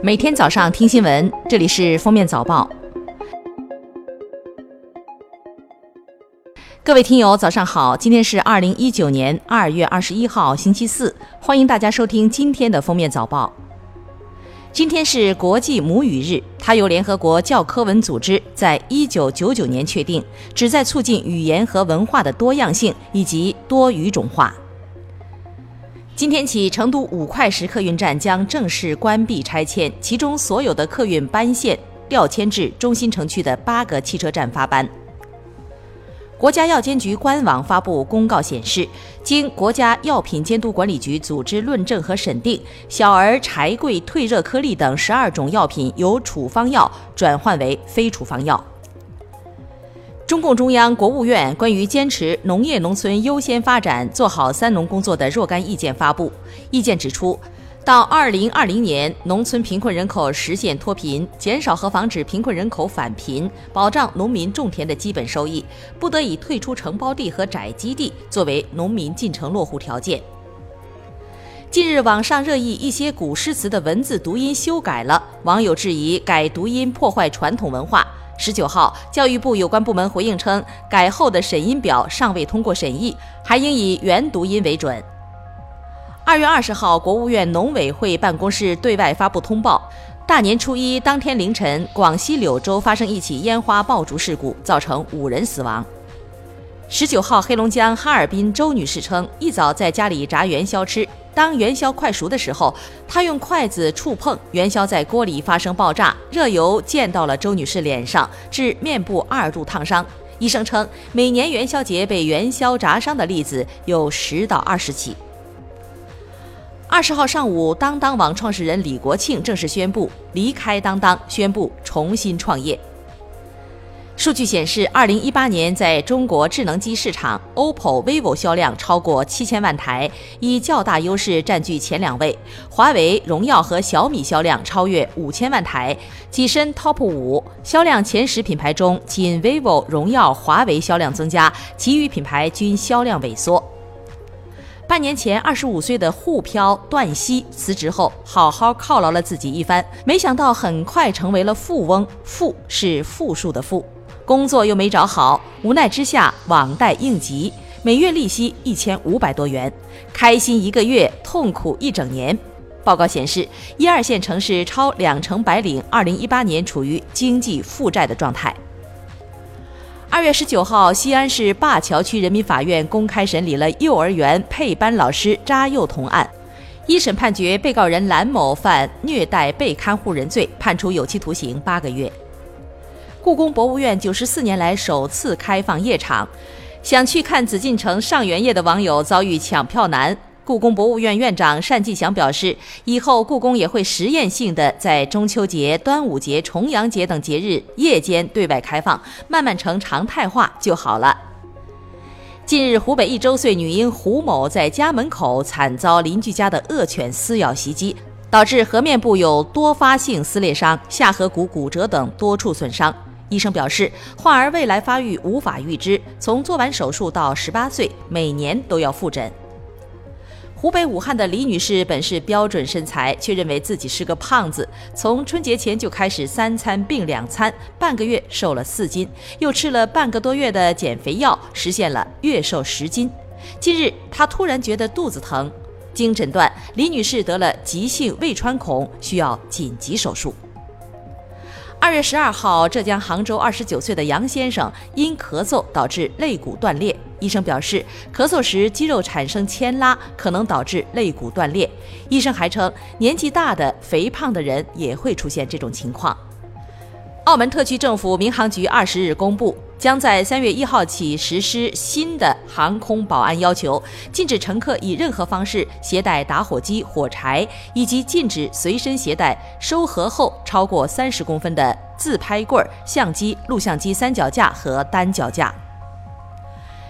每天早上听新闻，这里是封面早报。各位听友，早上好！今天是二零一九年二月二十一号，星期四，欢迎大家收听今天的封面早报。今天是国际母语日，它由联合国教科文组织在一九九九年确定，旨在促进语言和文化的多样性以及多语种化。今天起，成都五块石客运站将正式关闭拆迁，其中所有的客运班线调迁至中心城区的八个汽车站发班。国家药监局官网发布公告显示，经国家药品监督管理局组织论证和审定，小儿柴桂退热颗粒等十二种药品由处方药转换为非处方药。中共中央、国务院关于坚持农业农村优先发展、做好“三农”工作的若干意见发布。意见指出，到二零二零年，农村贫困人口实现脱贫，减少和防止贫困人口返贫，保障农民种田的基本收益，不得以退出承包地和宅基地作为农民进城落户条件。近日，网上热议一些古诗词的文字读音修改了，网友质疑改读音破坏传统文化。十九号，教育部有关部门回应称，改后的审音表尚未通过审议，还应以原读音为准。二月二十号，国务院农委会办公室对外发布通报：大年初一当天凌晨，广西柳州发生一起烟花爆竹事故，造成五人死亡。十九号，黑龙江哈尔滨周女士称，一早在家里炸元宵吃。当元宵快熟的时候，她用筷子触碰元宵，在锅里发生爆炸，热油溅到了周女士脸上，致面部二度烫伤。医生称，每年元宵节被元宵炸伤的例子有十到二十起。二十号上午，当当网创始人李国庆正式宣布离开当当，宣布重新创业。数据显示，二零一八年在中国智能机市场，OPPO、vivo 销量超过七千万台，以较大优势占据前两位。华为、荣耀和小米销量超越五千万台，跻身 TOP 五。销量前十品牌中，仅 vivo、荣耀、华为销量增加，其余品牌均销量萎缩。半年前，二十五岁的沪漂段希辞职后，好好犒劳了自己一番，没想到很快成为了富翁。富是负数的富。工作又没找好，无奈之下网贷应急，每月利息一千五百多元，开心一个月，痛苦一整年。报告显示，一二线城市超两成白领，二零一八年处于经济负债的状态。二月十九号，西安市灞桥区人民法院公开审理了幼儿园配班老师扎幼童案，一审判决被告人兰某犯虐待被看护人罪，判处有期徒刑八个月。故宫博物院九十四年来首次开放夜场，想去看紫禁城上元夜的网友遭遇抢票难。故宫博物院院长单霁翔表示，以后故宫也会实验性的在中秋节、端午节、重阳节等节日夜间对外开放，慢慢成常态化就好了。近日，湖北一周岁女婴胡某在家门口惨遭邻居家的恶犬撕咬袭击，导致颌面部有多发性撕裂伤、下颌骨骨折等多处损伤。医生表示，患儿未来发育无法预知，从做完手术到十八岁，每年都要复诊。湖北武汉的李女士本是标准身材，却认为自己是个胖子，从春节前就开始三餐并两餐，半个月瘦了四斤，又吃了半个多月的减肥药，实现了月瘦十斤。近日，她突然觉得肚子疼，经诊断，李女士得了急性胃穿孔，需要紧急手术。二月十二号，浙江杭州二十九岁的杨先生因咳嗽导致肋骨断裂，医生表示，咳嗽时肌肉产生牵拉，可能导致肋骨断裂。医生还称，年纪大的、肥胖的人也会出现这种情况。澳门特区政府民航局二十日公布，将在三月一号起实施新的航空保安要求，禁止乘客以任何方式携带打火机、火柴，以及禁止随身携带收合后超过三十公分的自拍棍、相机、录像机三脚架和单脚架。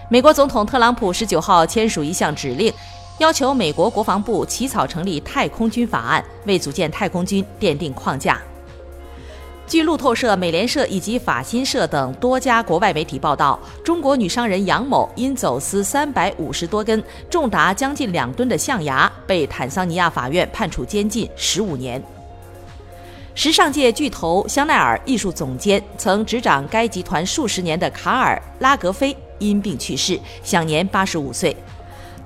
美国总统特朗普十九号签署一项指令，要求美国国防部起草成立太空军法案，为组建太空军奠定框架。据路透社、美联社以及法新社等多家国外媒体报道，中国女商人杨某因走私三百五十多根、重达将近两吨的象牙，被坦桑尼亚法院判处监禁十五年。时尚界巨头香奈儿艺术总监、曾执掌该集团数十年的卡尔·拉格菲因病去世，享年八十五岁。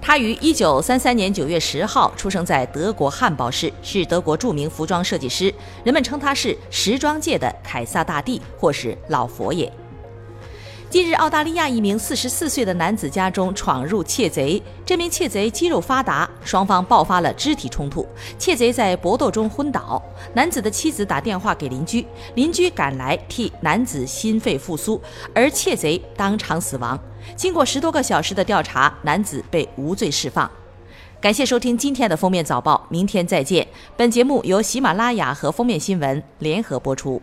他于一九三三年九月十号出生在德国汉堡市，是德国著名服装设计师，人们称他是时装界的凯撒大帝或是老佛爷。近日，澳大利亚一名四十四岁的男子家中闯入窃贼，这名窃贼肌肉发达，双方爆发了肢体冲突，窃贼在搏斗中昏倒。男子的妻子打电话给邻居，邻居赶来替男子心肺复苏，而窃贼当场死亡。经过十多个小时的调查，男子被无罪释放。感谢收听今天的封面早报，明天再见。本节目由喜马拉雅和封面新闻联合播出。